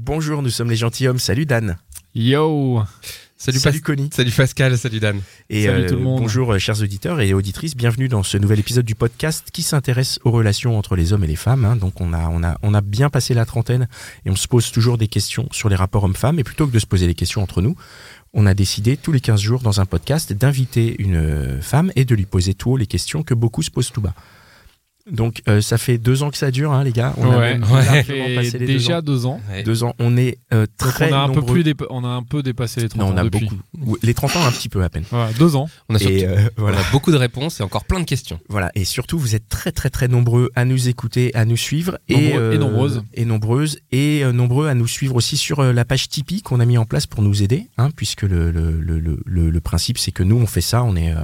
Bonjour, nous sommes les gentilshommes. Salut Dan. Yo Salut, Salut Connie. Salut Pascal, salut Dan. Et Salut euh, tout le monde. bonjour euh, chers auditeurs et auditrices, bienvenue dans ce nouvel épisode du podcast qui s'intéresse aux relations entre les hommes et les femmes. hein. Donc on a, on, a, on a bien passé la trentaine et on se pose toujours des questions sur les rapports hommes-femmes. Et plutôt que de se poser des questions entre nous, on a décidé tous les 15 jours dans un podcast d'inviter une euh, femme et de lui poser tout haut les questions que beaucoup se posent tout bas. Donc euh, ça fait deux ans que ça dure, hein, les gars. On a ouais, même ouais. passé les deux déjà ans. deux ans. Deux ans. On est euh, très on a un peu nombreux. plus dépa- on a un peu dépassé les 30 Non, on ans a depuis. beaucoup. Les 30 ans, un petit peu à peine. Voilà, deux ans. On a, surtout- Et euh, on voilà. a beaucoup de réponses et encore plein de questions. Voilà, et surtout vous êtes très très très nombreux à nous écouter, à nous suivre et, Nombreux et nombreuses. et nombreuses et euh, nombreux à nous suivre aussi sur euh, la page Tipeee qu'on a mis en place pour nous aider, hein, puisque le, le, le, le, le- le principe c'est que nous on fait ça, on est euh,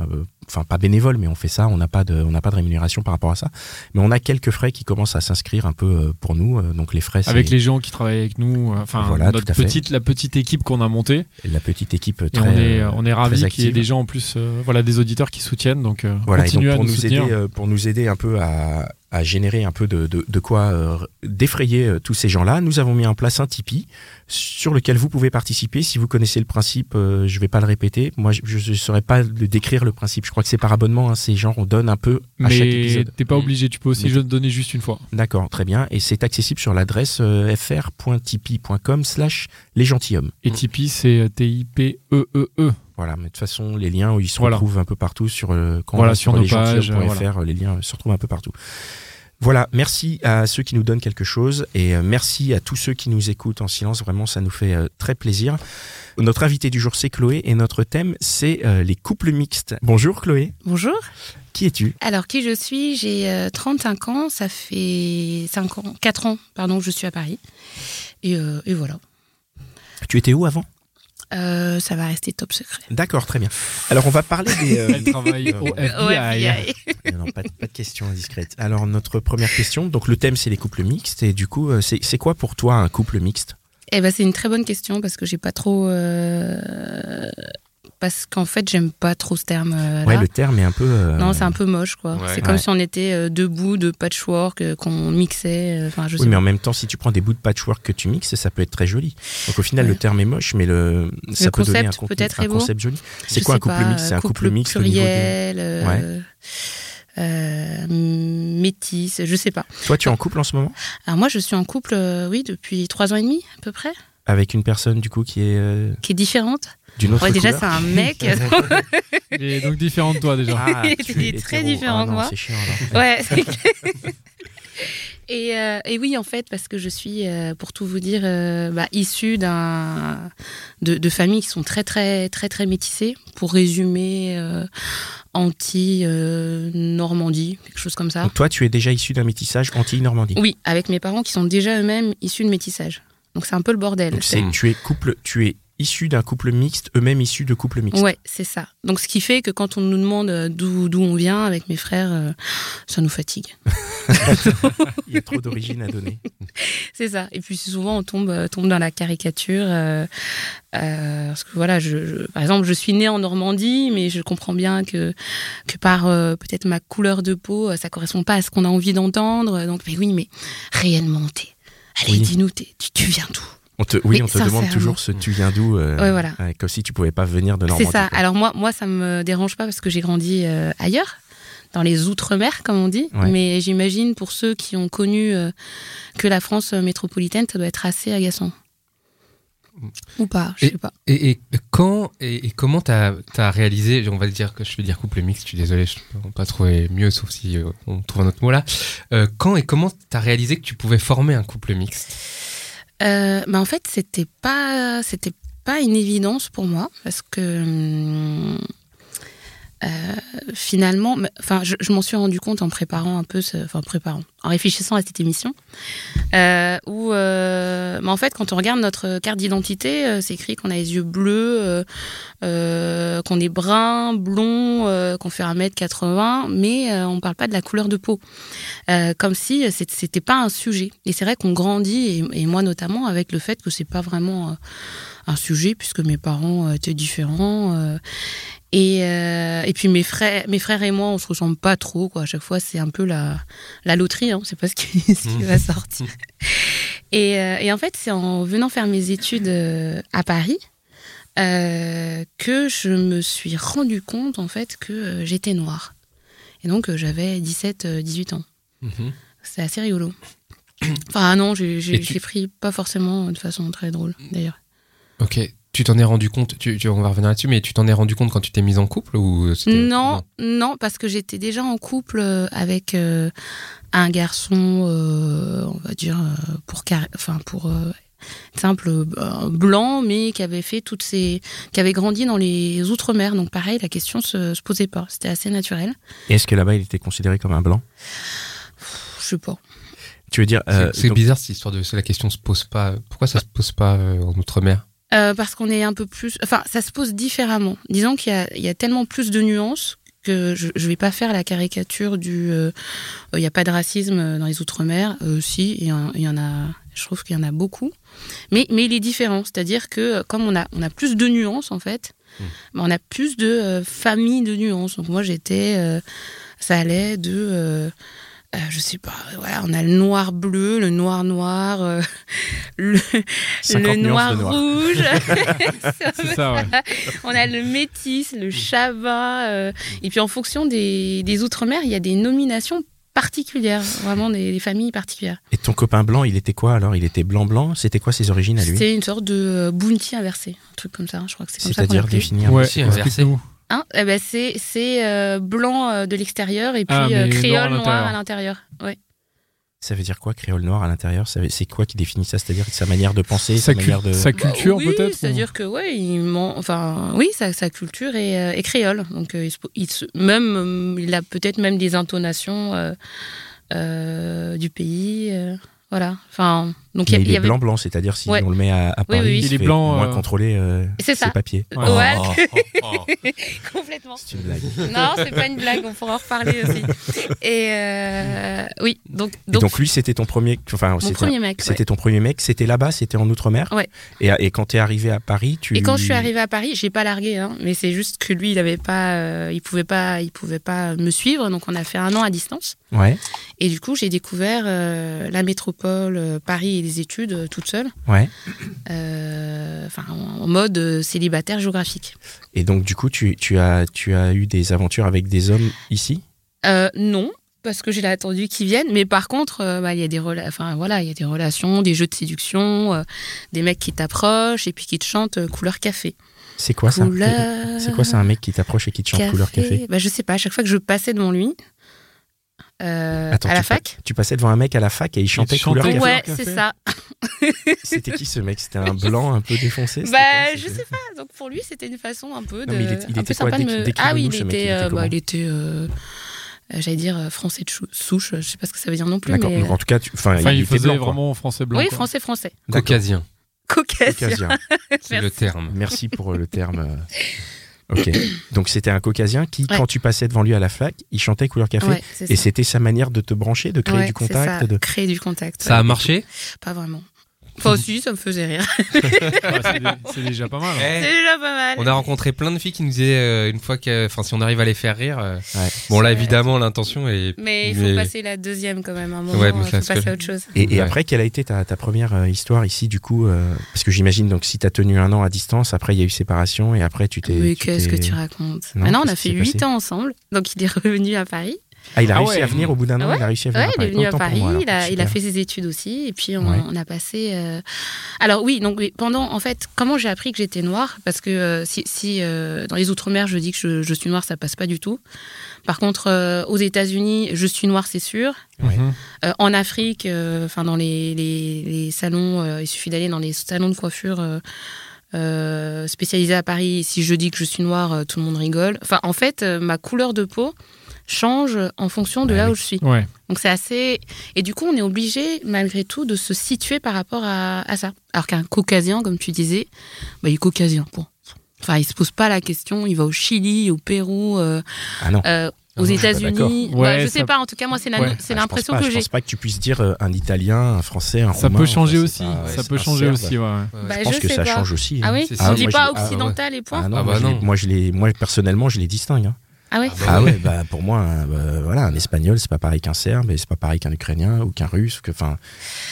enfin pas bénévole mais on fait ça, on n'a pas de on n'a pas de rémunération par rapport à ça, mais on a quelques frais qui commencent à s'inscrire un peu euh, pour nous, euh, donc les frais Avec les gens qui travaillent avec nous, euh, enfin Voilà, notre petite la petite équipe qu'on a montée. la petite équipe très on est on est ravis très qu'il y ait des gens en plus, euh, voilà, des auditeurs qui soutiennent. Donc euh, Voilà, et donc à pour nous, nous, aider, euh, pour nous aider un peu à, à générer un peu de, de, de quoi euh, défrayer euh, tous ces gens-là, nous avons mis en place un Tipeee sur lequel vous pouvez participer. Si vous connaissez le principe, euh, je vais pas le répéter. Moi, je ne saurais pas le décrire le principe. Je crois que c'est par abonnement. Hein, c'est genre on donne un peu à chaque Mais épisode. t'es pas obligé, tu peux aussi Mais- je donner juste une fois. D'accord, très bien. Et c'est accessible sur l'adresse euh, fr.tipeee.com slash les gentilshommes. Et Tipeee c'est T I P E E E. Voilà, mais de toute façon, les liens, ils se Voilà. retrouvent un peu partout sur, euh, quand Voilà, on sur nos lesgentilhommes.fr, pages, euh, les liens se retrouvent un peu partout. Voilà, merci à ceux qui nous donnent quelque chose et euh, merci à tous ceux qui nous écoutent en silence. Vraiment, ça nous fait euh, très plaisir. Notre invité du jour, c'est Chloé et notre thème, c'est euh, les couples mixtes. Bonjour Chloé, Bonjour. qui es-tu? Alors, qui je suis? J'ai euh, 35 ans. Ça fait 5 ans, 4 ans, pardon, que je suis à Paris. Et, euh, et voilà. Tu étais où avant? Euh, ça va rester top secret. D'accord, très bien. Alors, on va parler des... euh, Elle travaille au Ouais. FBI. FBI. non, non, pas, de- pas de questions indiscrètes. Alors, notre première question, donc le thème, c'est les couples mixtes. Et du coup, euh, c'est c'est quoi pour toi un couple mixte? Eh ben, c'est une très bonne question parce que j'ai pas trop. euh, Parce qu'en fait, j'aime pas trop ce terme. euh, Ouais, là. le terme est un peu... euh, Non, c'est un peu moche, quoi. Ouais. c'est comme Ouais. si on était euh, deux bouts de patchwork euh, qu'on mixait. euh, Enfin, je Oui, sais mais pas. en même temps, si tu prends des bouts de patchwork que tu mixes, ça peut être très joli. Donc au final, Ouais. le terme est moche, mais le, ça peut donner un, concept contenu- peut-être un concept joli. C'est quoi un couple pas, mixte C'est un couple, couple mixte au niveau des... pluriel, euh, euh, métis, je sais pas. Toi, tu es en couple en ce moment? Alors moi, je suis en couple, euh, oui, depuis trois ans et demi à peu près, avec une personne du coup qui est euh, qui est différente. D'une autre Ouais, déjà, couleur c'est un mec. Il est donc différent de toi déjà. Ah, Il est es très différent Ah de moi. C'est chiant. alors. ouais. c'est clair. Et, euh, et oui, en fait, parce que je suis, euh, pour tout vous dire, euh, bah, issue d'un de, de familles qui sont très très très très métissées. Pour résumer, euh, anti euh, Normandie, quelque chose comme ça. Donc toi, tu es déjà issu d'un métissage anti-Normandie. Oui, avec mes parents qui sont déjà eux-mêmes issus de métissage. Donc c'est un peu le bordel. Donc c'est, tu es couple, tu es issu d'un couple mixte, eux-mêmes issus de couples mixtes. Ouais, c'est ça. Donc ce qui fait que quand on nous demande euh, d'où on vient avec mes frères, euh, ça nous fatigue. Il y a trop d'origine à donner. C'est ça. Et puis souvent on tombe euh, tombe dans la caricature. euh, euh, parce que voilà, je, je- par exemple, je suis née en Normandie, mais je comprends bien que que par peut-être ma couleur de peau, ça correspond pas à ce qu'on a envie d'entendre. Donc, mais oui, mais réellement, t'es. Allez, Oui. dis-nous, tu, tu viens d'où? On te, oui, Mais on te demande toujours ce tu viens d'où. euh, Ouais, voilà. comme si tu pouvais pas venir de Normandie. C'est ça. quoi. Alors moi, moi, ça me dérange pas parce que j'ai grandi euh, ailleurs, dans les outre-mer, comme on dit. Ouais. Mais j'imagine pour ceux qui ont connu euh, que la France métropolitaine, ça doit être assez agaçant. Ou pas, je sais pas. Et, et quand et, et comment t'as as réalisé, on va dire que je vais dire couple mixte, je suis désolé, je ne peux pas trouver mieux, sauf si on trouve un autre mot là. Quand et comment t'as réalisé que tu pouvais former un couple mixte? Euh, bah, en fait, c'était pas, c'était pas une évidence pour moi parce que hum, euh, finalement, enfin, je, m'en suis rendu compte en préparant un peu, ce- enfin, en préparant, en réfléchissant à cette émission, euh, où, euh, en fait, quand on regarde notre carte d'identité, c'est écrit qu'on a les yeux bleus, qu'on est brun, blond, qu'on fait 1m80, mais on parle pas de la couleur de peau. Comme si c'était pas un sujet. Et c'est vrai qu'on grandit, et, et moi notamment, avec le fait que c'est pas vraiment un sujet, puisque mes parents euh, étaient différents. euh, et, euh, et puis mes frères, mes frères et moi, on se ressemble pas trop. Quoi. À chaque fois, c'est un peu la, la loterie. Hein. On sait pas ce qui, ce qui va sortir. Et, et en fait, c'est en venant faire mes études à Paris euh, que je me suis rendu compte en fait que euh, j'étais noire. Et donc euh, j'avais 17, euh, 18 ans. Mhm. C'est assez rigolo. Enfin non, Et tu- j'ai pris pas forcément de façon très drôle d'ailleurs. Ok. Tu t'en es rendu compte, tu, tu- on va revenir là-dessus, mais tu t'en es rendu compte quand tu t'es mise en couple ou Non, non, parce que j'étais déjà en couple euh, avec euh, un garçon, euh, on va dire pour enfin pour euh, simple euh, blanc, mais qui avait fait toutes ces, qui avait grandi dans les outre-mer. Donc pareil, la question se, se posait pas. C'était assez naturel. Et est-ce que là-bas, il était considéré comme un blanc? Je sais pas. Tu veux dire. C'est euh, c'est donc- bizarre cette histoire de la question se pose pas. Pourquoi ça se pose pas euh, en outre-mer? Euh, parce qu'on est un peu plus. Enfin, ça se pose différemment. Disons qu'il y a, il y a tellement plus de nuances que je ne vais pas faire la caricature du. euh, Il n'y a pas de racisme dans les Outre-mer. Euh, si, il y, en- il y en a. Je trouve qu'il y en a beaucoup. Mais, mais il est différent. C'est-à-dire que euh, comme on a, on a plus de nuances, en fait, Mm. ben, on a plus de euh, familles de nuances. Donc moi, j'étais. euh, ça allait de. Euh, je sais pas, voilà, on a le noir bleu, le noir noir, euh, le, 50 le nuances noir, rouge. C'est ça, ouais. on a le métis, le chava. euh, et puis en fonction des, des outre-mer, il y a des nominations particulières, vraiment des, des familles particulières. Et ton copain blanc, il était quoi alors? Il était blanc-blanc C'était quoi ses origines à lui? C'était une sorte de bounty inversé, un truc comme ça. Je crois que c'est comme ça qu'on C'est-à-dire définir. Ouais, aussi inversé. Hein Eh ben c'est c'est euh, blanc euh, de l'extérieur et puis Ah, euh, mais créole noir noir à l'intérieur. Ouais. Ça veut dire quoi, créole noir à l'intérieur? C'est quoi qui définit ça? C'est-à-dire sa manière de penser, sa, manière de. sa culture, Bah oui, peut-être ou- C'est-à-dire que ouais, il ment- enfin oui, sa, sa culture est, euh, est créole. Donc euh, il, se- il se- même euh, il a peut-être même des intonations euh, euh, du pays. Voilà. Enfin donc il y a- Mais il il y est avait blanc-blanc, c'est-à-dire si Ouais. on le met à, à Oui, Paris, oui, oui. il, Il est fait blanc, moins euh, contrôler euh, C'est ses ça. papiers. Ouais. Ouais, Oh. complètement. C'est une blague. Non, c'est pas une blague. On pourra en reparler aussi. Et euh, oui, donc Et donc, donc lui, c'était ton premier. Enfin, c'était premier mec. ouais. C'était ton premier mec, c'était là-bas, c'était en Outre-mer? Ouais. Et, et quand t'es arrivé à Paris, tu. Et quand je suis arrivée à Paris, j'ai pas largué, hein, mais c'est juste que lui, il avait pas, euh, il pouvait pas, il pouvait pas me suivre, donc on a fait un an à distance. Ouais, Et du coup, j'ai découvert euh, la métropole, euh, Paris et les études euh, toute seule, ouais. euh, enfin en mode célibataire géographique. Et donc du coup, tu, tu as tu as eu des aventures avec des hommes ici? Non. Parce que j'ai attendu qu'ils viennent, mais par contre, bah, il y a des enfin voilà, il y a des relations, des jeux de séduction, des mecs qui t'approchent et puis qui te chantent couleur café. C'est quoi ça? Couleur C'est quoi ça un mec qui t'approche et qui te chante couleur café? Bah, Je sais pas. À chaque fois que je passais devant lui, euh, Attends, à la tu pa- fac. Tu passais devant un mec à la fac et il chantait te couleur café. Ouais, c'est ça. C'était qui ce mec? C'était un blanc un peu défoncé Bah, quoi? je sais pas. Donc pour lui, c'était une façon un peu de. Non, mais il était- il un était quoi? sympa de me. Ah oui, il il était. euh, bah, il était. euh, euh, J'allais dire euh, français de souche. Je sais pas ce que ça veut dire non plus. D'accord. Mais... Donc en tout cas, tu... enfin, Enfin, il, il était faisait blanc. vraiment français blanc. Oui, quoi. français français. Caucasien, Caucasien. C'est le Merci. terme. Merci pour le terme. Ok. Donc c'était un caucasien qui, Ouais. quand tu passais devant lui à la fac, il chantait couleur café. Ouais, c'est Et c'était sa manière de te brancher, de créer Ouais, du contact. ça, De... Créer du contact. Ça a marché? Pas vraiment. Enfin aussi, ça me faisait rire. Ouais, c'est dé- c'est déjà pas mal. hein. Eh, C'est déjà pas mal. On a rencontré plein de filles qui nous disaient euh, une fois que, enfin, si on arrive à les faire rire. euh, Ouais. Bon là, évidemment, l'intention est. Mais il faut Mais- passer la deuxième quand même. Un moment, Ouais, il mais faut parce passer que- à autre chose. Et, et Ouais. après, quelle a été ta, ta première euh, histoire ici, du coup euh, Parce que j'imagine, donc, si tu as tenu un an à distance, après, il y a eu séparation, et après, tu t'es. Mais tu qu'est-ce que t'es- tu racontes? Non, Maintenant, on a qu'est-ce qui fait s'est 8 passé? ans ensemble. Donc, il est revenu à Paris. Ah, il a Ah réussi ouais. à venir au bout d'un an, Ouais. il a réussi à venir Ouais, à il Paris. est venu à Paris. moi, alors. il, a, il fait ses études aussi. Et puis, on, Ouais. on a passé. euh, Alors, oui, donc, pendant. En fait, comment j'ai appris que j'étais noire? Parce que euh, si, si, euh, dans les Outre-mer, je dis que je, je suis noire, ça passe pas du tout. Par contre, euh, aux États-Unis, je suis noire, c'est sûr. Ouais. Mhm. Euh, en Afrique, euh, enfin dans les, les, les salons, euh, il suffit d'aller dans les salons de coiffure euh, euh, spécialisée à Paris. Si je dis que je suis noire, euh, tout le monde rigole. Enfin, en fait, euh, ma couleur de peau change en fonction de Ah là oui. où je suis. Ouais. Donc c'est assez. Et du coup, on est obligé, malgré tout, de se situer par rapport à, à ça. Alors qu'un caucasien, comme tu disais, bah, il est caucasien. Bon. Enfin, il se pose pas la question. Il va au Chili, au Pérou, euh, Ah non. euh, Ah aux non, je États-Unis. Bah, Ouais, je sais ça- pas. En tout cas, moi, c'est Ouais. Ah, l'impression que Je j'ai. pense pas que tu puisses dire euh, un Italien, un Français, un Ça Roumain, peut changer aussi. ça peut changer serbe. aussi, ouais. Ouais. Bah, Je pense que sais ça pas. change aussi. Ah hein. oui C'est- On c'est- dit pas ah, occidental et point Ah non, Ah moi, bah je non. moi, je les, moi personnellement, je les distingue. hein. Ah ouais Ah bah Ah ouais. bah pour moi, un, bah, voilà, un espagnol, c'est pas pareil qu'un serbe, et c'est pas pareil qu'un ukrainien ou qu'un russe. Que, enfin,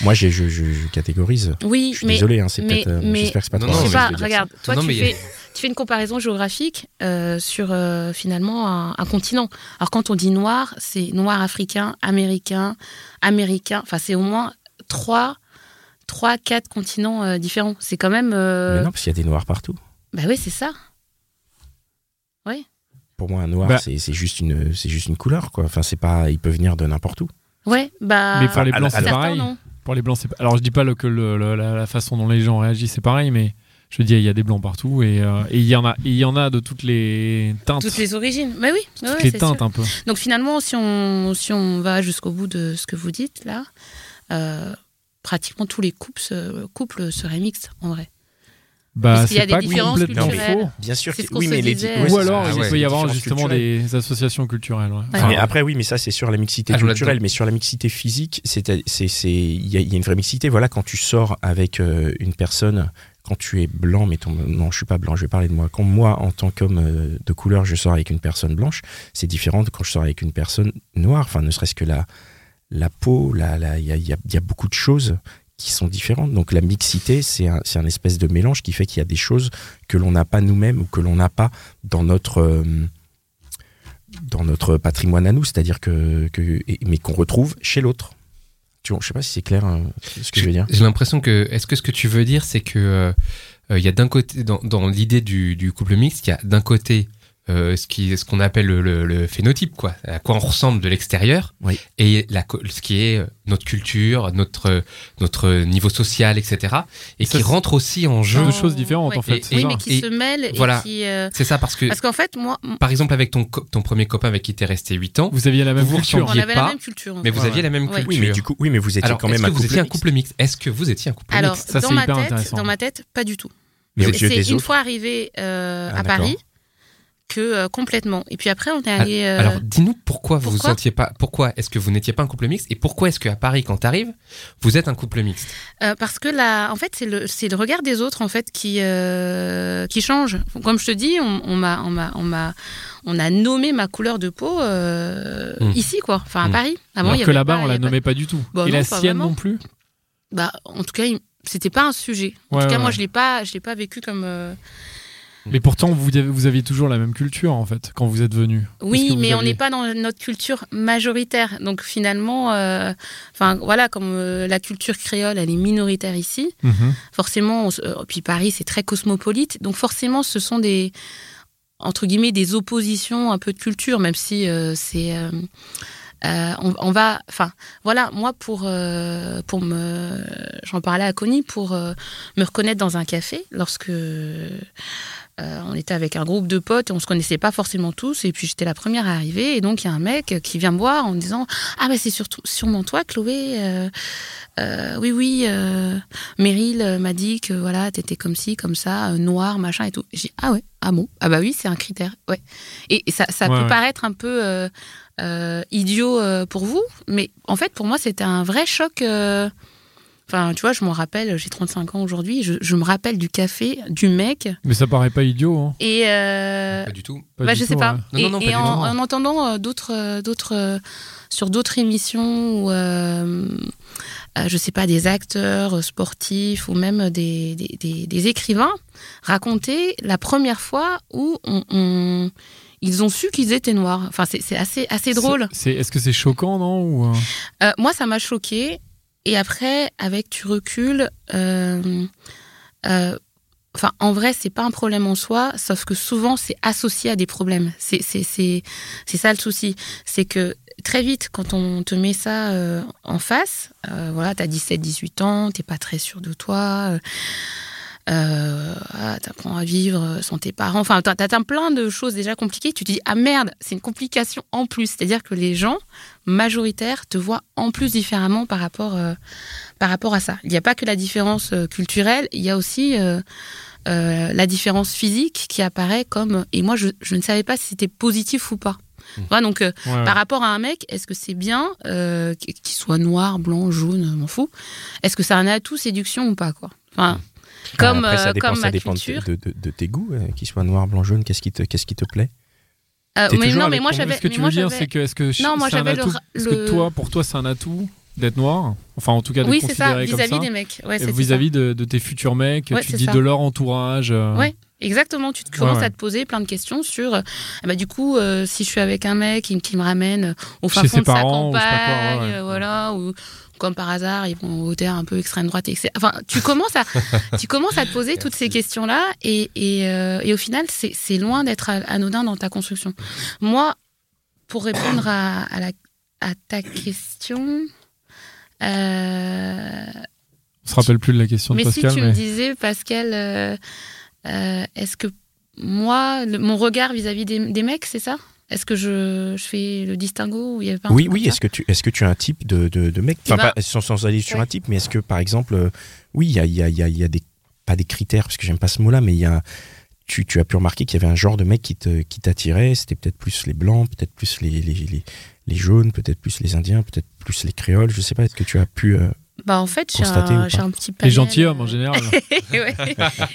moi, j'ai- je, je, je catégorise. Oui, Je suis mais désolé, hein, c'est mais- peut-être. euh, mais- J'espère que c'est pas Non, trop non, mais pas, regarde, toi Non, tu, mais- fais, tu fais une comparaison géographique euh, sur euh, finalement un, un continent. Alors quand on dit noir, c'est noir africain, américain, américain, enfin c'est au moins trois, trois quatre continents euh, différents. C'est quand même... euh, Mais non, parce qu'il y a des noirs partout. Bah oui, c'est ça. Pour moi, un noir, Bah- c'est c'est juste une, c'est juste une couleur, quoi. Enfin, c'est pas, il peut venir de n'importe où. Ouais, bah... Mais pour les blancs, c'est pareil. non. Pour les blancs, c'est. Alors, je dis pas le- que le- le- la, la façon dont les gens réagissent, c'est pareil, mais je veux dire, il y a des blancs partout et euh, et il y en a, il y en a de toutes les teintes, Toutes les origines. Mais oui, toutes ouais, les c'est teintes sûr. un peu. Donc finalement, si on, si on va jusqu'au bout de ce que vous dites là, euh, pratiquement tous les couples, couples seraient mixtes en vrai. Bah, Parce qu'il y a c'est des pas différences complètement culturelles. faux. Bien sûr. Que- oui, mais les, Ou alors, ça, Ah il ouais, peut y avoir justement culturelles. des associations culturelles. ouais. Ouais. Enfin, mais après, oui, mais ça, c'est sur la mixité Ah, culturelle, mais sur la mixité physique, c'est, c'est, c'est, il y, a- il y a une vraie mixité. Voilà, quand tu sors avec euh, une personne, quand tu es blanc, mais non, je suis pas blanc, je vais parler de moi. Quand moi, en tant qu'homme euh, de couleur, je sors avec une personne blanche, c'est différent de quand je sors avec une personne noire. Enfin, ne serait-ce que la, la peau, la, la, il y a, il y a- il y a beaucoup de choses qui sont différentes. Donc la mixité, c'est un, un espèce de mélange qui fait qu'il y a des choses que l'on n'a pas nous-mêmes ou que l'on n'a pas dans notre euh, dans notre patrimoine à nous, c'est-à-dire que, que mais qu'on retrouve chez l'autre. Tu vois, je sais pas si c'est clair hein, ce que je veux dire. J'ai l'impression que. Est-ce que ce que tu veux dire, c'est que euh, euh, il y a d'un côté, dans, dans l'idée du, du couple mixte, il y a d'un côté euh, ce qui, ce qu'on appelle le, le- le phénotype, quoi, à quoi on ressemble de l'extérieur, Oui. et la, ce qui est euh, notre culture, notre notre niveau social, etc., et Ça, qui rentre aussi en jeu. Deux choses différentes, en fait, Et- Oui, mais qui Et- se mêlent et voilà. euh, C'est ça parce que, Parce qu'en fait, moi, par exemple, avec ton ton premier copain avec qui t'es resté 8 ans, Vous aviez la même Vous culture. on ressembliez avait pas, la même culture. mais vous aviez la même culture. Oui, mais du coup, oui, mais vous étiez Alors, quand même un vous couple étiez un mixte. couple mixte? Est-ce que vous étiez un couple Alors, mixte? Ça, dans, c'est ma hyper tête, intéressant. dans ma tête, pas du tout. Mais aux C'est yeux des une fois arrivé euh, Ah, à. Paris que euh, complètement. Et puis après, on est allé. euh, Alors, dis-nous pourquoi vous sentiez pas. Pourquoi est-ce que vous n'étiez pas un couple mixte et pourquoi est-ce qu'à Paris, quand t'arrives, vous êtes un couple mixte? Euh, parce que là, en fait, c'est le, c'est le regard des autres en fait qui euh, qui change. Comme je te dis, on, on m'a on m'a on m'a on a nommé ma couleur de peau euh, Mm. ici quoi. Enfin à Mm. Paris. Avant, Alors il y que avait là-bas, pas- on la pas- nommait pas du tout. Bah Et non, la sienne vraiment. non plus? Bah, en tout cas, il- c'était pas un sujet. En Ouais, tout cas, ouais, moi, je l'ai pas, je l'ai pas vécu comme. Mais pourtant, vous avez, vous aviez toujours la même culture, en fait, quand vous êtes venu. Oui, mais on n'est pas dans notre culture majoritaire. Donc finalement, euh, enfin voilà, comme euh, la culture créole, elle est minoritaire ici. Mhm. Forcément, on euh, puis Paris, c'est très cosmopolite. Donc forcément, ce sont des entre guillemets des oppositions un peu de culture, même si euh, c'est euh, on, on va, enfin voilà, moi pour euh, pour me, j'en parlais à Connie pour euh, me reconnaître dans un café lorsque euh, on était avec un groupe de potes et on se connaissait pas forcément tous. Et puis j'étais la première à arriver. Et donc il y a un mec qui vient me voir en me disant ah ben c'est surtout sûrement toi Chloé. Euh, euh, oui oui Meryl m'a dit que voilà t'étais comme ci comme ça noir machin et tout j'ai dit, ah ouais ah bon? Ah bah oui c'est un critère ouais et, et ça, ça Ouais, peut ouais. paraître un peu idiot pour vous mais en fait pour moi c'était un vrai choc Enfin, tu vois, je m'en rappelle, j'ai 35 ans aujourd'hui, je, je me rappelle du café, du mec, Mais ça paraît pas idiot. Hein. et euh, Pas du tout. Pas bah, du je sais tout, pas. ouais. Non, et non, non, pas et du en, entendant euh, d'autres, euh, d'autres, sur d'autres émissions, ou, euh, je sais pas, des acteurs sportifs ou même des, des, des- des écrivains raconter la première fois où on, on- ils ont su qu'ils étaient noirs. Enfin, c'est, assez, assez drôle. Est-ce que c'est choquant, non ou, euh, Euh, moi, ça m'a choqué. Et après, avec du recul, euh, euh, enfin, en vrai, c'est pas un problème en soi, sauf que souvent, c'est associé à des problèmes. C'est, c'est, c'est, c'est ça le souci. C'est que très vite, quand on te met ça euh, en face, euh, voilà, t'as 17, 18 ans, t'es pas très sûr de toi. euh, euh, ah, t'apprends à vivre sans tes parents. Enfin, t'as plein de choses déjà compliquées. Tu te dis ah merde, c'est une complication en plus. C'est-à-dire que les gens majoritaires te voient en plus différemment par rapport euh, par rapport à ça. Il n'y a pas que la différence euh, culturelle, il y a aussi euh, euh, la différence physique qui apparaît comme. Et moi, je, je ne savais pas si c'était positif ou pas. Voilà, donc, euh, Ouais, ouais. par rapport à un mec, est-ce que c'est bien euh, qu'il soit noir, blanc, jaune, m'en fous Est-ce que c'est un atout séduction ou pas quoi Enfin, comme, Après, ça euh, dépend, comme ça ma dépend de, culture. de, de- de tes goûts, euh, qu'ils soient noir, blanc, jaune. Qu'est-ce qui te, qu'est-ce qui te plaît? Euh, mais non, mais moi j'avais. Ce que tu veux dire, c'est que est-ce que Non, moi, j'avais le le- que toi, pour toi, c'est un atout d'être noir Enfin, en tout cas, d'être Oui, c'est ça, vis-à-vis des mecs. Ouais, vis-à-vis de, de tes futurs mecs, Ouais, tu dis ça. de leur entourage. euh, Ouais. Exactement, tu te commences ouais. à te poser plein de questions sur, euh, ben, du coup, euh, si je suis avec un mec qui, qui me ramène au fin Chez fond ses de sa parents, ou quoi, campagne, euh, voilà, ou comme par hasard, ils vont voter un peu extrême droite, etc. Enfin, tu commences à, tu commences à te poser toutes ces questions-là, et, et, euh, et au final, c'est loin d'être anodin dans ta construction. Moi, pour répondre à, à, la, à ta question, euh, On se rappelle plus de la question de mais Pascal, si tu mais me disais, Pascal, euh, euh, est-ce que moi, le- mon regard vis-à-vis des, des mecs, c'est ça? Est-ce que je, je fais le distinguo ou il y avait pas un Oui, oui. Est-ce que tu, est-ce que tu as un type de, de, de mec? Eh Enfin, ben, pas, sans, sans aller sur ouais. un type, mais est-ce que, par exemple, euh, oui, il y a, il y, a, il y, a, il y a des, pas des critères, parce que j'aime pas ce mot-là, mais il y a, tu, tu as pu remarquer qu'il y avait un genre de mec qui te, qui t'attirait. C'était peut-être plus les blancs, peut-être plus les, les, les, les jaunes, peut-être plus les indiens, peut-être plus les créoles. Je sais pas. Est-ce que tu as pu euh, Bah, en fait, j'ai un, petit les panel. gentilshommes en général. Ouais.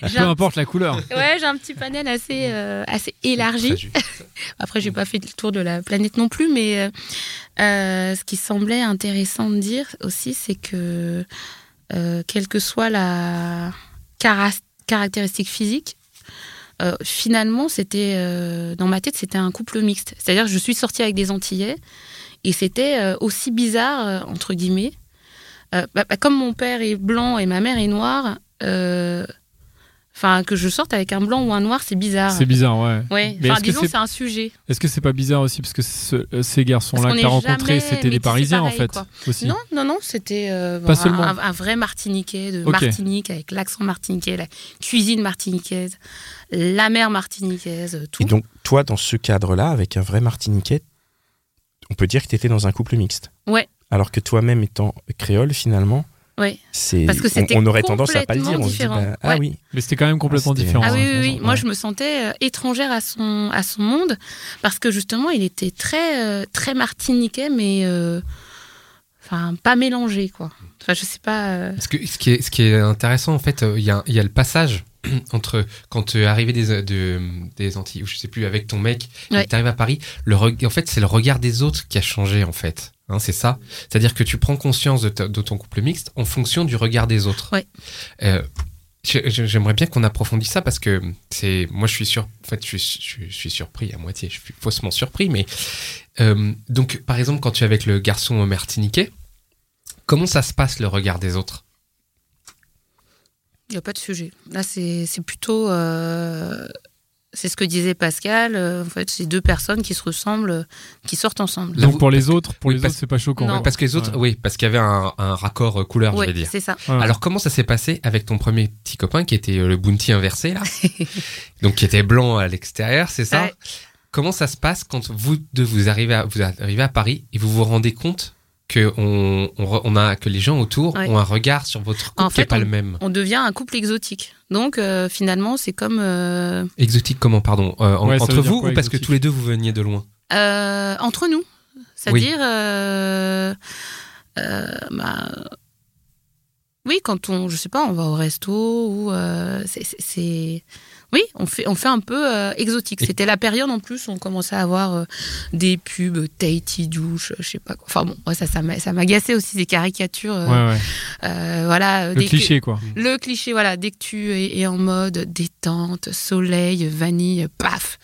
J'ai Peu importe la couleur. Ouais, j'ai un petit panel assez, euh, assez élargi. Après, j'ai pas fait le tour de la planète non plus, mais euh, euh, ce qui semblait intéressant de dire aussi, c'est que euh, quelle que soit la cara- caractéristique physique, euh, finalement, c'était euh, dans ma tête, c'était un couple mixte. C'est-à-dire, que je suis sortie avec des Antillais et c'était euh, aussi bizarre euh, entre guillemets. Euh, bah, bah, comme mon père est blanc et ma mère est noire. euh, Enfin, que je sorte avec un blanc ou un noir, c'est bizarre. C'est bizarre, ouais. Ouais, Mais enfin, disons, c'est- un sujet. Est-ce que c'est pas bizarre aussi parce que ce- euh, ces garçons-là que t'as rencontrés, c'était des Parisiens en fait quoi. aussi. Non, non, non, c'était euh, Pas un, seulement. un- un vrai Martiniquais de. Martinique avec l'accent martiniquais, la cuisine martiniquaise, la mer martiniquaise, tout. Et donc, toi, dans ce cadre-là, avec un vrai Martiniquais, on peut dire que tu étais dans un couple mixte. Ouais. Alors que toi-même étant créole, finalement, Ouais. c'est Parce que on, c'était on aurait tendance à pas le dire. On se dit, bah, ah Ouais. oui, Mais c'était quand même complètement différent. Ah oui, hein, oui, oui. ouais. Moi, je me sentais euh, étrangère à son, à son monde parce que justement, il était très, euh, très martiniquais, mais euh, enfin, pas mélangé, quoi. Enfin, je sais pas. euh, Parce que ce qui est, ce qui est intéressant, en fait, euh, il y, a, il y a le passage entre quand tu es arrivé des, de, des Antilles, ou je sais plus, avec ton mec, Ouais. et tu arrives à Paris, le en fait, c'est le regard des autres qui a changé, en fait. Hein, c'est ça. C'est-à-dire que tu prends conscience de, ta- de ton couple mixte en fonction du regard des autres. Ouais. Euh, J'aimerais bien qu'on approfondisse ça parce que c'est moi je suis sur en fait suis- je suis surpris à moitié je suis faussement surpris mais euh, donc par exemple quand tu es avec le garçon martiniquais comment ça se passe le regard des autres? Il n'y a pas de sujet. Là, c'est c'est plutôt. euh, c'est ce que disait Pascal. euh, en fait, c'est deux personnes qui se ressemblent, euh, qui sortent ensemble. Là, Donc pour les autres, pour oui, les parce- autres, c'est pas choquant. Non. parce que les autres Ouais. oui parce qu'il y avait un, un raccord euh, couleur je Ouais, vais dire c'est ça. Ouais. alors comment ça s'est passé avec ton premier petit copain qui était le bounty inversé là donc qui était blanc à l'extérieur c'est ça Ouais. comment ça se passe quand vous deux vous arrivez à, vous arrivez à Paris et vous vous rendez compte que on, on, a que les gens autour Ouais. ont un regard sur votre couple En qui est fait, pas le même On devient un couple exotique. Donc, euh, finalement, c'est comme. euh, exotique comment pardon Euh, en- Ouais, ça entre vous quoi, ou parce que tous les deux vous veniez de loin? Euh, entre nous. C'est-à-dire, euh, euh, bah, oui, quand on, je sais pas, on va au resto ou euh, c'est, oui, on fait, on fait un peu euh, exotique. C'était la période en plus où on commençait à avoir euh, des pubs Tahiti douche, je sais pas quoi. Enfin bon, ouais, ça, ça m'a- aussi des caricatures. euh, Ouais, ouais. euh, voilà, Le que- cliché, quoi. le cliché, voilà, dès que tu es, es en mode détente, soleil, vanille, paf,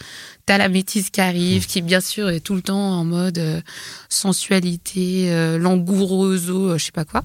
t'as la métisse qui arrive, qui bien sûr est tout le temps en mode euh, sensualité, euh, langoureuse, euh, je sais pas quoi.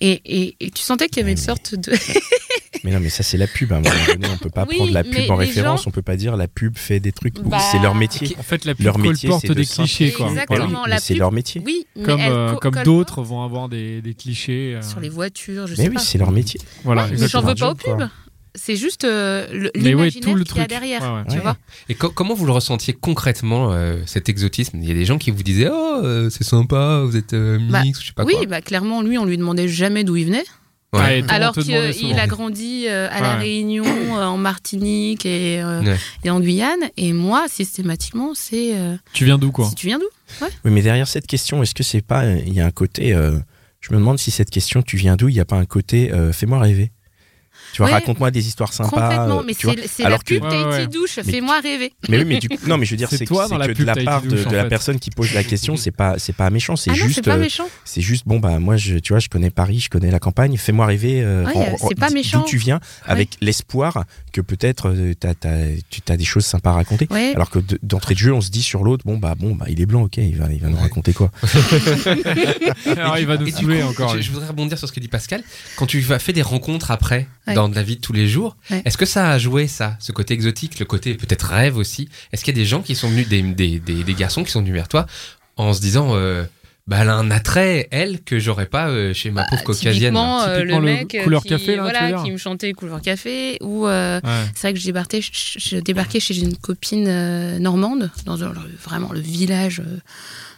Et, et, et tu sentais qu'il y avait une Mais- sorte de... mais non, mais ça c'est la pub. À un moment donné, on peut pas Oui, prendre la pub en référence. gens- On peut pas dire la pub fait des trucs. Bah, c'est leur métier. En fait, la pub Leur métier, de des clichés, quoi. Exactement. Voilà. la c'est pub- leur métier. Oui, Comme, euh, co- comme d'autres vont avoir des, des clichés. euh, Sur les voitures, je Mais sais oui, pas. c'est leur métier. Voilà, Ouais, mais j'en veux pas aux Quoi. pubs. C'est juste euh, l'imaginaire tout le qu'il y a truc. derrière. Ouais, ouais. Tu Ouais. vois Et co- comment vous le ressentiez concrètement, euh, cet exotisme? Il y a des gens qui vous disaient Oh, euh, c'est sympa, vous êtes euh, Bah, mix, ou je sais pas Oui, quoi. bah clairement, lui, on lui demandait jamais d'où il venait. Ouais. Ouais, et tout Alors qu'il a grandi euh, à La. Réunion, euh, en Martinique et, euh, Ouais. et en Guyane. Et moi, systématiquement, c'est. euh, Tu viens d'où, quoi? si tu viens d'où Oui, mais derrière cette question, est-ce que c'est pas. Il y a un côté. euh, je me demande si cette question, tu viens d'où Il n'y a pas un côté. euh, Fais-moi rêver. Tu vois, Ouais. raconte-moi des histoires sympas. Complètement. euh, Mais tu vois. c'est la alors que- pub Ouais, ouais, Tahiti douche. Fais-moi rêver. Mais oui, mais du coup, non, mais je veux dire, C'est toi c'est dans la que pub de la part de, Douche, en de la fait. personne qui pose la question, c'est pas, c'est pas méchant, c'est Ah juste, c'est euh, c'est juste, bon bah moi, je, tu vois, je connais Paris, je connais la campagne, fais-moi rêver. euh, c'est pas méchant. D'où tu viens, avec l'espoir que peut-être t'as, t'as, tu as des choses sympas à raconter. Ouais. Alors que de- d'entrée de jeu, on se dit sur l'autre, bon bah bon bah il est blanc, ok, il va, il va nous raconter quoi. Alors, il va nous Et du saouler coup, encore. Je, voudrais rebondir sur ce que dit Pascal. Quand tu vas faire des rencontres après, Ouais. Dans la vie de tous les jours, Ouais. est-ce que ça a joué ça, ce côté exotique, le côté peut-être rêve aussi? Est-ce qu'il y a des gens qui sont venus, des, des, des, des garçons qui sont venus vers toi en se disant, euh, bah elle a un attrait, elle, que j'aurais pas euh, chez ma pauvre caucasienne Typiquement, euh, Typiquement, le le mec couleur qui, café, là, voilà, qui me chantait couleur café ou euh, Ouais. c'est vrai que je débarquais, je, je débarquais chez une copine euh, normande dans le- vraiment le village euh,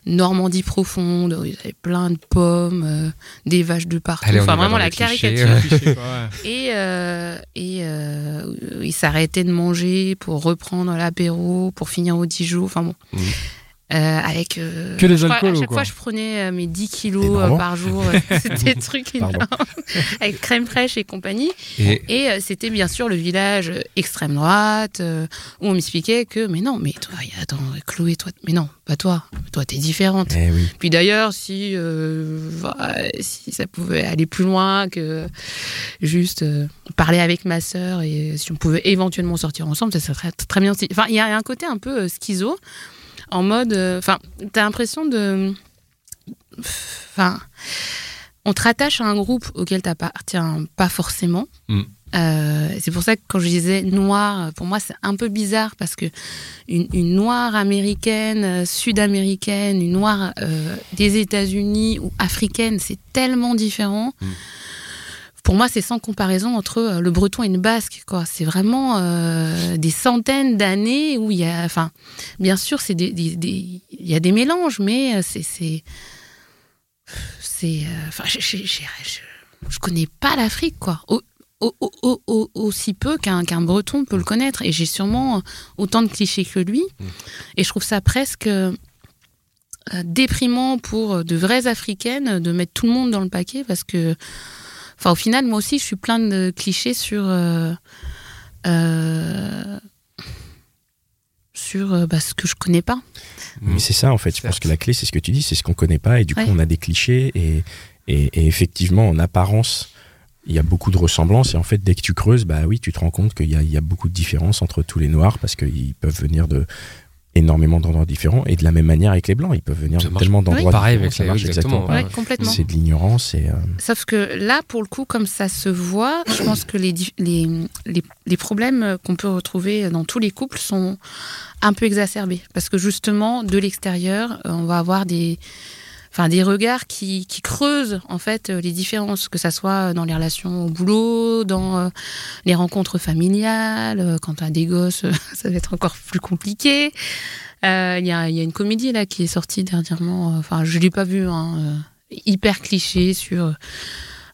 Normandie profonde où il y avait plein de pommes, euh, des vaches de partout, Allez, enfin vraiment la clichés, caricature. Ouais. Et, euh, et euh, il s'arrêtait de manger pour reprendre l'apéro, pour finir au Dijon. Enfin bon. Mhm. Euh, avec. euh, Que des je crois, alcools, À chaque quoi fois, je prenais euh, mes 10 kilos euh, par jour. euh, C'était des trucs énormes. avec crème fraîche et compagnie. Et Et euh, c'était bien sûr le village extrême droite, euh, où on m'expliquait que, mais non, mais toi, attends, Chloé, toi, mais non, pas toi. Toi, t'es différente. Eh oui. Puis d'ailleurs, si, euh, va- si ça pouvait aller plus loin que juste euh, parler avec ma sœur et si on pouvait éventuellement sortir ensemble, ça serait très, très bien aussi. Enfin, il y a un côté un peu euh, schizo, en mode. euh, Enfin, t'as l'impression de. Enfin. On te rattache à un groupe auquel t'appartiens pas forcément. Mm. Euh, c'est pour ça que quand je disais noir, pour moi c'est un peu bizarre parce que une, une noire américaine, euh, sud-américaine, une noire euh, des États-Unis ou africaine, c'est tellement différent. Mm. Pour moi, c'est sans comparaison entre euh, le breton et une basque. C'est vraiment euh, des centaines d'années où il y a, enfin, bien sûr, c'est des, il y a des mélanges, mais euh, c'est, c'est, enfin, je, je connais pas l'Afrique, quoi. Au- au- au- au- au- aussi peu qu'un qu'un breton peut le connaître. Et j'ai sûrement autant de clichés que lui. Et je trouve ça presque déprimant pour de vraies africaines de mettre tout le monde dans le paquet parce que, enfin, au final, moi aussi, je suis plein de clichés sur. euh, euh, sur euh, bah, ce que je connais pas. Mais c'est ça en fait. Je pense que la clé, c'est ce que tu dis, c'est ce qu'on connaît pas, et du coup, on a des clichés, et, et, et effectivement, en apparence, il y a beaucoup de ressemblances, et en fait, dès que tu creuses, bah oui, tu te rends compte qu'il y y a beaucoup de différences entre tous les noirs, parce qu'ils peuvent venir de énormément d'endroits différents, et de la même manière avec les blancs, ils peuvent venir tellement d'endroits pareil différents, avec ça les- marche oui, exactement. exactement, pareil. Ouais, complètement. C'est de l'ignorance, et euh, Sauf que là, pour le coup, comme ça se voit, je pense que les, les, les, les problèmes qu'on peut retrouver dans tous les couples sont un peu exacerbés. Parce que justement, de l'extérieur, euh, on va avoir des, enfin, des regards qui, creusent en fait euh, les différences, que ça soit dans les relations au boulot, dans euh, les rencontres familiales, euh, quand tu as des gosses, ça va être encore plus compliqué. Il y, a, une comédie là qui est sortie dernièrement, enfin, je l'ai pas vue, hein, hyper cliché sur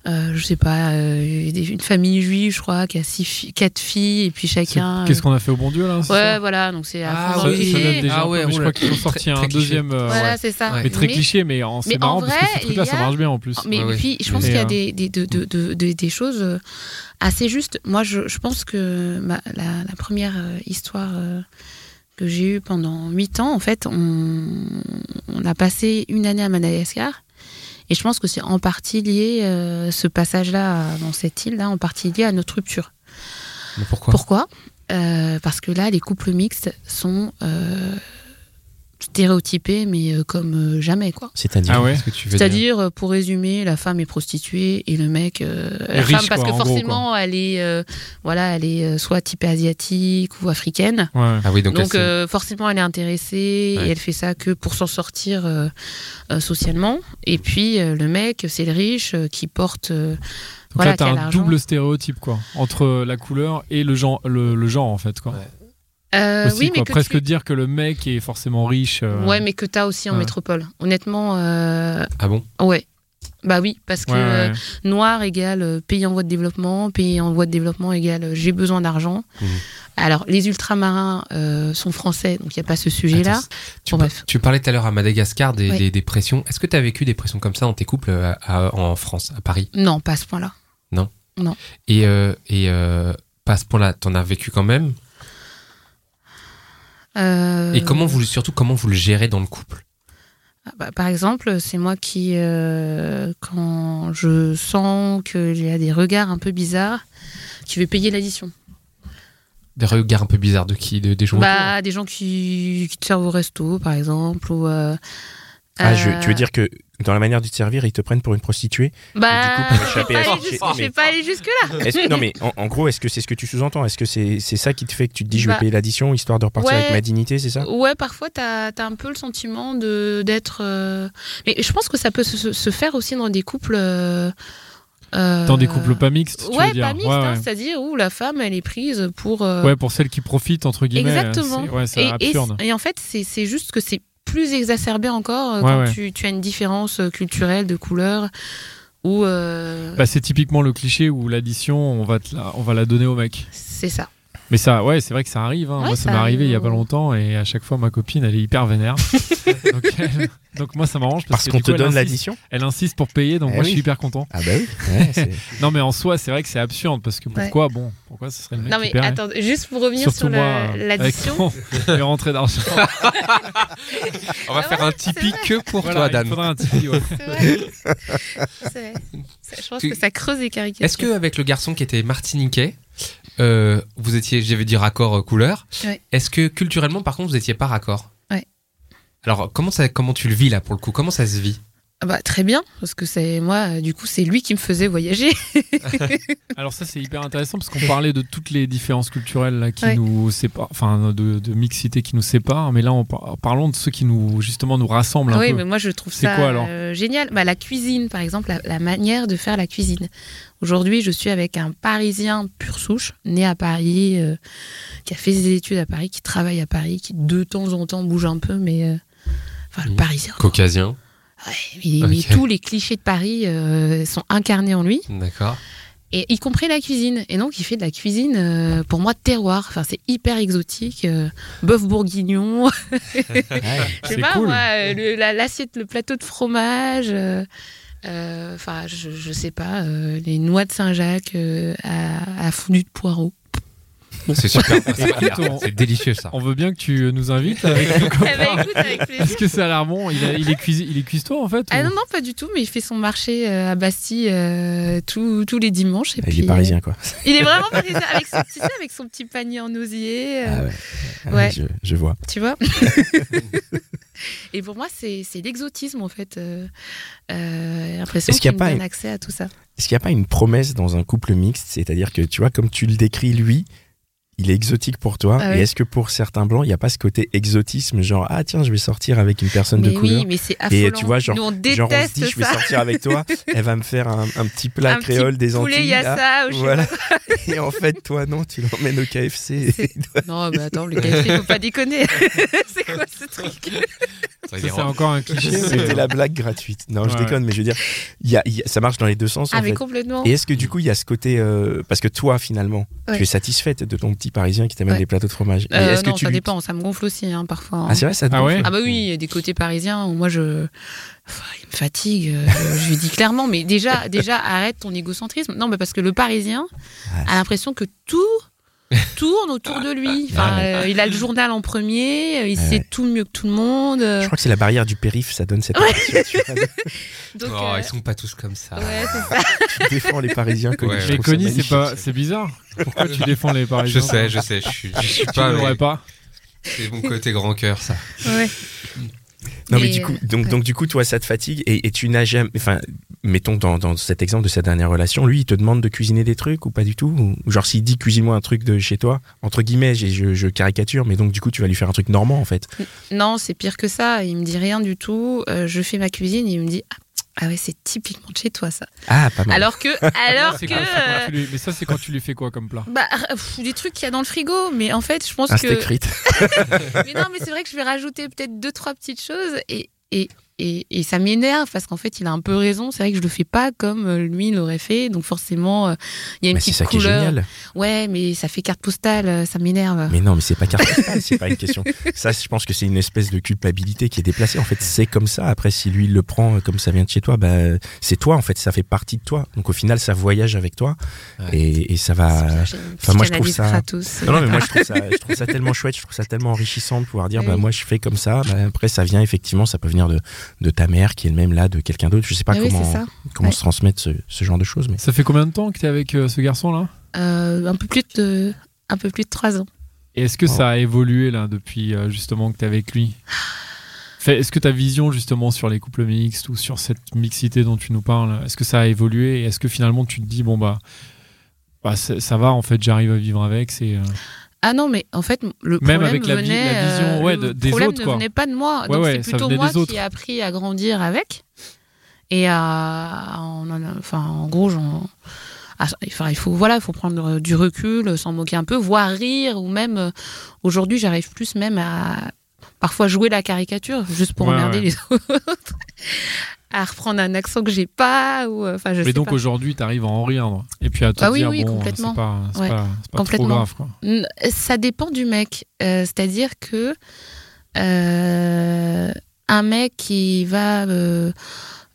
euh, je sais pas, euh, une famille juive, je crois, qui a six fi- quatre filles, et puis chacun. Qu'est-ce qu'on a fait au bon Dieu là Ouais, ça voilà, donc c'est à Ah fond ça date déjà Ah peu, ouais, mais je crois qu'ils ont sorti très- un deuxième. euh, Voilà, ouais. c'est ça. Ouais. Mais très Mais- cliché, mais c'est marrant en parce que vrai, ce truc-là, ça marche bien en plus. Mais puis, je pense qu'il y a euh, des, des, de- de- de- de- des choses euh, assez justes. Moi, je, je pense que ma- la, la première euh, histoire euh, que j'ai eue pendant huit ans, en fait, on, on a passé une année à Madagascar. Et je pense que c'est en partie lié, euh, ce passage-là dans cette île-là, en partie lié à notre rupture. Mais pourquoi? Pourquoi? Euh, Parce que là, les couples mixtes sont, euh, stéréotypé, mais euh, comme euh, jamais, quoi. C'est-à-dire Ah ouais. Qu'est-ce que tu veux dire C'est-à-dire, euh, pour résumer, la femme est prostituée et le mec, euh, la riche, femme, parce quoi, que gros, forcément, elle est, euh, voilà, elle est euh, soit typée asiatique ou africaine. Ouais. Ah oui, donc, Donc, elle, euh, forcément, elle est intéressée Ouais. et elle fait ça que pour s'en sortir euh, euh, socialement. Et puis, euh, le mec, c'est le riche euh, qui porte. euh, Donc Voilà, là, t'as un double stéréotype, quoi, entre la couleur et le genre, le, le genre en fait, quoi. Ouais. Euh, Aussi, oui, quoi. mais que presque tu- dire que le mec est forcément riche. euh, Ouais, mais que t'as aussi en Ouais. métropole. Honnêtement, euh, Ah bon? ouais. Bah oui, parce que ouais, euh, ouais. noir égale pays en voie de développement, pays en voie de développement égale j'ai besoin d'argent. Mhm. Alors, les ultramarins euh, sont français, donc il n'y a pas ce sujet-là. Tu, Bon, par- bref. tu parlais tout à l'heure à Madagascar des, Ouais. des, des pressions. Est-ce que tu as vécu des pressions comme ça dans tes couples à- en France, à Paris? Non, pas à ce point-là. Et, euh, et euh, pas à ce point-là, t'en as vécu quand même? Et comment vous, surtout, comment vous le gérez dans le couple? Ah bah, par exemple, c'est moi qui, euh, quand je sens qu'il y a des regards un peu bizarres, qui vais payer l'addition. Des regards un peu bizarres de qui? De, Des gens autour Bah, des gens qui, qui te servent au resto, par exemple, ou. euh, Ah, je- euh, tu veux dire que dans la manière de te servir, ils te prennent pour une prostituée Bah, du coup, pour je vais échapper pas à aller jusque- mais- aller jusque-là. Que- non mais en, en gros, est-ce que c'est ce que tu sous-entends? Est-ce que c'est c'est ça qui te fait que tu te dis je vais Bah, payer l'addition histoire de repartir ouais. avec ma dignité, c'est ça? Ouais, parfois, t'as as un peu le sentiment de d'être. euh, Mais je pense que ça peut se, se faire aussi dans des couples. euh, euh, Dans des couples pas mixtes, tu Ouais, veux dire. pas mixtes, ouais, hein, ouais. c'est-à-dire où la femme, elle est prise pour. euh, Ouais, pour celles qui profitent, entre guillemets. Exactement. c'est- Ouais, c'est et, et- absurde. et en fait, c'est c'est juste que c'est plus exacerbé encore euh, Ouais, quand ouais. Tu, tu as une différence euh, culturelle de couleur ou euh, Bah, c'est typiquement le cliché où l'addition, on va, te la, on va la donner au mec. c'est ça. Mais ça, ouais, c'est vrai que ça arrive. hein. Ouais, moi, ça ça m'est arrivé il y a pas longtemps et à chaque fois, ma copine, elle est hyper vénère. donc, elle- donc moi, ça m'arrange parce, qu'on te coup, donne l'addition Elle insiste pour payer, donc Eh moi, je suis hyper content. Ah bah oui. Ouais, c'est- Non, mais en soi, c'est vrai que c'est absurde parce que pourquoi, bon, pourquoi ce serait le mec Non qui mais attends, juste pour revenir Surtout sur euh, l'addition. mes rentrées d'argent. On va Ah faire ouais, un Tipeee que pour Voilà, toi, il Dan. faudra un Tipeee, Je pense que ça creuse les caricatures. Est-ce que avec le garçon qui était martiniquais, euh, vous étiez, j'avais dit raccord euh, couleur. Ouais. Est-ce que culturellement, par contre, vous étiez pas raccord? Ouais. Alors, comment ça, comment tu le vis là pour le coup? Comment ça se vit? Bah, très bien, parce que c'est moi, euh, du coup, c'est lui qui me faisait voyager. Alors ça c'est hyper intéressant parce qu'on parlait de toutes les différences culturelles là, qui Ouais. nous séparent, enfin de, de mixité qui nous séparent, mais là on par- parlons de ceux qui nous justement nous rassemblent un oui, peu. mais moi je trouve C'est ça quoi, alors? euh, génial. Bah, la cuisine, par exemple, la, la manière de faire la cuisine. Aujourd'hui, je suis avec un Parisien pur souche, né à Paris, euh, qui a fait ses études à Paris, qui travaille à Paris, qui de temps en temps bouge un peu, mais euh, enfin le Mhm. Parisien. Caucasien. Ouais, mais, tous les clichés de Paris euh, sont incarnés en lui, D'accord. et y compris la cuisine. Et donc, il fait de la cuisine, euh, pour moi, terroir. Enfin, c'est hyper exotique. euh, Bœuf bourguignon, je sais C'est pas cool. moi, euh, le- la- l'assiette, le plateau de fromage. euh, euh, Enfin, je, je sais pas, euh, les noix de Saint-Jacques euh, à, à fondue de poireaux. C'est super. c'est C'est délicieux ça. On veut bien que tu nous invites avec nous Eh ben, écoute, avec Est-ce que ça a l'air bon il, a- il est cuisi- il est cuistot en fait Ah ou- non, non, pas du tout, mais il fait son marché euh, à Bastille euh, tous- tous les dimanches. Et Il puis, est parisien quoi. euh, il est vraiment parisien, avec son, tu sais, avec son petit panier en osier. euh, Ah ouais. Ah Ouais. Je, je vois. tu vois? Et pour moi, c'est c'est l'exotisme, en fait. Euh, euh, l'impression Est-ce qu'il y a qu'il me pas donne une- accès à tout ça. Est-ce qu'il n'y a pas une promesse dans un couple mixte? C'est-à-dire que tu vois, comme tu le décris lui, il est exotique pour toi. Ah Et est-ce que pour certains blancs, il n'y a pas ce côté exotisme, genre ah tiens, je vais sortir avec une personne Mais de couleur oui, mais c'est affolant. Et tu vois, genre, Nous, on Genre on se dit, je vais sortir avec toi, elle va me faire un, un petit plat Un petit créole des poulet, Antilles. il y a là. ça. ou Voilà. Et en fait, toi, non, tu l'emmènes au KFC. C'est- Non, mais attends, le KFC, faut pas déconner. c'est quoi ce truc Ça, c'est encore un cliché. C'était la blague gratuite. Non, je Ouais. déconne, mais je veux dire, il y a- il y a- ça marche dans les deux sens. Ah, en mais fait. complètement. Et est-ce que du coup, il y a ce côté. euh, parce que toi, finalement, Ouais. tu es satisfaite de ton petit parisien qui t'amène Ouais. des plateaux de fromage. Mais Euh, est-ce que non, tu ça lui- dépend, ça me gonfle aussi, hein, parfois. hein. Ah, c'est vrai, ça te Ah gonfle ouais Ah bah oui, il y a des côtés parisiens où moi je, Enfin, il me fatigue. euh, je lui dis clairement, mais déjà, déjà arrête ton égocentrisme. Non, mais parce que le Parisien a l'impression que tout tourne autour de lui. Enfin, Ah euh, il a le journal en premier, euh, il Ah sait ouais. tout mieux que tout le monde. Je crois que c'est la barrière du périph', ça donne cette impression. tu, donc, Oh, euh, ils sont pas tous comme ça. ouais, ça. Tu défends les Parisiens, Connie. Ouais. je Mais Connie, c'est pas, c'est bizarre. Pourquoi tu défends les Je Parisiens sais, je sais. Je suis, je suis Tu pas. ne mais- l'aurais pas. C'est mon côté grand cœur, ça. Ouais. Non, mais du coup, euh, donc, ouais. donc du coup, toi, ça te fatigue et, et tu n'as jamais. Enfin, mettons dans, dans cet exemple de cette dernière relation, lui, il te demande de cuisiner des trucs ou pas du tout ou, Genre, s'il dit cuisine-moi un truc de chez toi, entre guillemets, je, je caricature, mais donc du coup, tu vas lui faire un truc normand en fait. Non, c'est pire que ça. Il me dit rien du tout. Euh, je fais ma cuisine, il me dit ah, ah ouais, c'est typiquement de chez toi ça. Ah, pas mal. Alors que, alors que, euh, lui- Mais ça, c'est quand tu lui fais quoi comme plat bah, pff, des trucs qu'il y a dans le frigo. Mais en fait, je pense un que. steak frites. Mais non, mais c'est vrai que je vais rajouter peut-être deux trois petites choses et et et, et ça m'énerve parce qu'en fait, il a un peu raison. C'est vrai que je le fais pas comme euh, lui l'aurait fait. Donc forcément, euh, il y a une Mais c'est petite ça qui est couleur. génial. Ouais, mais ça fait carte postale. euh, Ça m'énerve. Mais non, mais c'est pas carte postale, c'est pas une question. Ça, je pense que c'est une espèce de culpabilité qui est déplacée. En fait, c'est comme ça. Après, si lui il le prend comme ça vient de chez toi, bah, c'est toi. En fait, ça fait partie de toi. Donc au final, ça voyage avec toi Ouais. et, et ça va. enfin, moi, je trouve ça- Kratos. Non, non, mais moi je trouve ça, je trouve ça tellement chouette, je trouve ça tellement enrichissant de pouvoir dire, Oui. bah moi je fais comme ça. Bah, après, ça vient effectivement, ça peut venir de, de ta mère qui est le même là, de quelqu'un d'autre. Je sais pas oui, comment, comment Ouais. se transmettre ce, ce genre de choses, mais Ça fait combien de temps que tu es avec euh, ce garçon-là? Euh, un peu plus de un peu plus de trois ans. Et est-ce que ça a évolué là depuis euh, justement que tu es avec lui? Est-ce que ta vision justement sur les couples mixtes ou sur cette mixité dont tu nous parles, est-ce que ça a évolué? Et est-ce que finalement tu te dis bon bah, bah ça, ça va en fait j'arrive à vivre avec c'est euh, Ah non, mais en fait, le Même problème avec la venait, la vision, euh, ouais, le de- des problème autres, ne quoi. venait pas de moi. Ouais, Donc ouais, c'est plutôt moi qui ai appris à grandir avec. Et à, en enfin, en gros, j'en- à- enfin, il faut, voilà, il faut prendre du recul, s'en moquer un peu, voire rire, ou même euh, aujourd'hui, j'arrive plus même à parfois jouer la caricature juste pour emmerder les autres, à reprendre un accent que j'ai pas, ou euh, enfin, je Mais sais donc aujourd'hui tu arrives à en rire et puis à te Ah oui, dire oui, bon complètement. c'est pas, c'est Ouais, pas, c'est pas trop complètement. grave quoi. Ça dépend du mec. Euh, C'est-à-dire que euh, un mec qui va euh,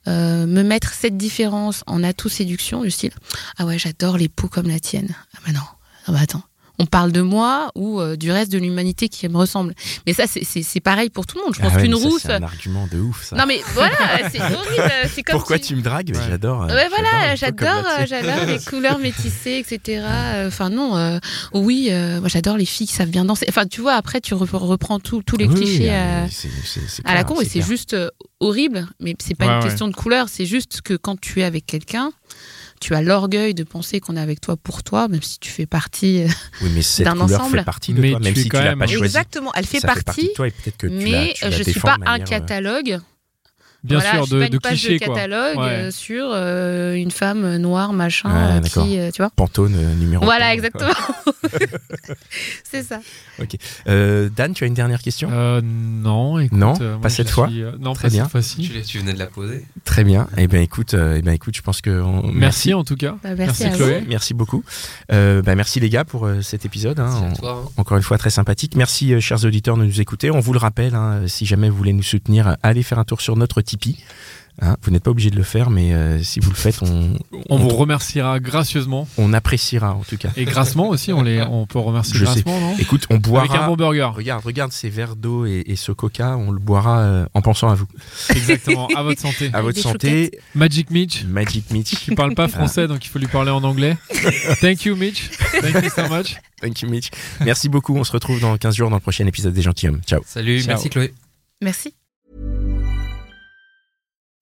me mettre cette différence en atout séduction, du style Ah ouais, j'adore les peaux comme la tienne. Ah bah non, ah bah attends. On parle de moi ou euh, du reste de l'humanité qui me ressemble. Mais ça, c'est- pareil pour tout le monde. Je pense Ah ouais, qu'une rousse. c'est un argument de ouf ça. Non mais voilà, c'est horrible. Comme Pourquoi tu me dragues? Ouais. J'adore. euh, Ouais, voilà, j'adore, euh, j'adore les couleurs métissées, etc. Euh, Enfin non, euh, oui, euh, moi j'adore les filles qui savent bien danser. Enfin, tu vois, après tu re- reprends tout- tous les Oui, clichés ah, c'est- c'est à la con et c'est juste euh, horrible. Mais c'est pas Ouais, une ouais. question de couleur, c'est juste que quand tu es avec quelqu'un, tu as l'orgueil de penser qu'on est avec toi pour toi, même si tu fais partie. euh, Oui, mais cette d'un couleur ensemble. fait partie de Mais toi, même tu es si tu quand l'as même- pas choisi. Exactement, elle fait partie de toi et peut-être que tu la, Mais tu je suis défends pas un euh, catalogue. Bien Voilà, sûr je de, pas une de page clichés de quoi. catalogue Ouais. euh, sur euh, une femme noire, machin, Ouais, euh, qui, euh, tu vois. Pantone numéro Voilà, exactement. c'est ça. Euh, Dan, tu as une dernière question? Euh, non, écoute, Non, euh, moi, pas cette fois suis, non, Très pas bien. cette fois-ci. Tu, venais de la poser. Très bien. Eh bien, écoute, euh, eh ben, écoute, je pense que on- Merci en tout cas. Bah, merci à Chloé. Merci beaucoup. Euh, bah, merci les gars pour euh, cet épisode. hein. On- toi. hein. Encore une fois, très sympathique. Merci, euh, chers auditeurs, de nous écouter. On vous le rappelle, hein, si jamais vous voulez nous soutenir, allez faire un tour sur notre Tipeee. Hein, vous n'êtes pas obligé de le faire, mais euh, si vous le faites, on, On vous remerciera gracieusement on appréciera en tout cas. et grassement aussi. On, les, on peut remercier Je sais. grassement, non Écoute, on Avec un boira. bon burger. Regarde, regarde ces verres d'eau et, et ce coca, on le boira euh, en pensant à vous. Exactement. À votre santé. À votre des santé, Magic Mitch. Magic Mitch. qui parle pas français, donc il faut lui parler en anglais. Thank you, Mitch. Thank you so much. Thank you, Mitch. Merci beaucoup. On se retrouve dans 15 jours dans le prochain épisode des Gentilhommes. Ciao. Salut, Ciao. merci Chloé. Merci.